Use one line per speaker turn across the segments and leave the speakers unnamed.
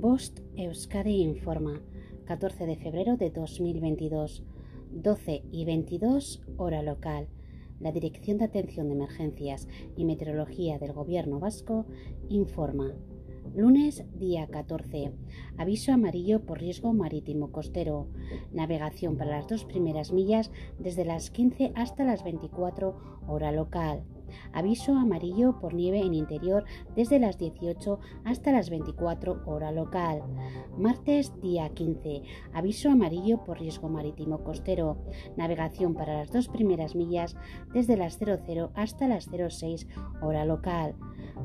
Bost Euskadi informa, 14 de febrero de 2022, 12 y 22 hora local. La Dirección de Atención de Emergencias y Meteorología del Gobierno Vasco informa. Lunes, día 14. Aviso amarillo por riesgo marítimo costero. Navegación para las dos primeras millas desde las 15 hasta las 24 hora local. Aviso amarillo por nieve en interior desde las 18 hasta las 24 hora local. Martes día 15. Aviso amarillo por riesgo marítimo costero. Navegación para las dos primeras millas desde las 00 hasta las 06 hora local.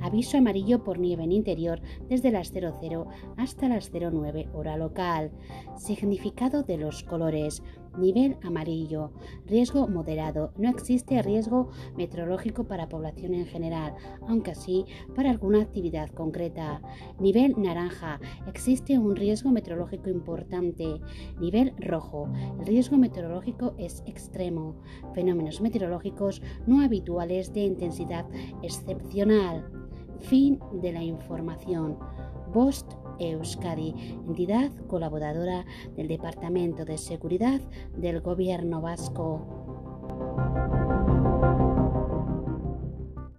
Aviso amarillo por nieve en interior desde las 00 hasta las 09 hora local. Significado de los colores. Nivel amarillo. Riesgo moderado. No existe riesgo meteorológico para población en general, aunque sí para alguna actividad concreta. Nivel naranja. Existe un riesgo meteorológico importante. Nivel rojo. El riesgo meteorológico es extremo. Fenómenos meteorológicos no habituales de intensidad excepcional. Fin de la información. Bost Euskadi, entidad colaboradora del Departamento de Seguridad del Gobierno Vasco.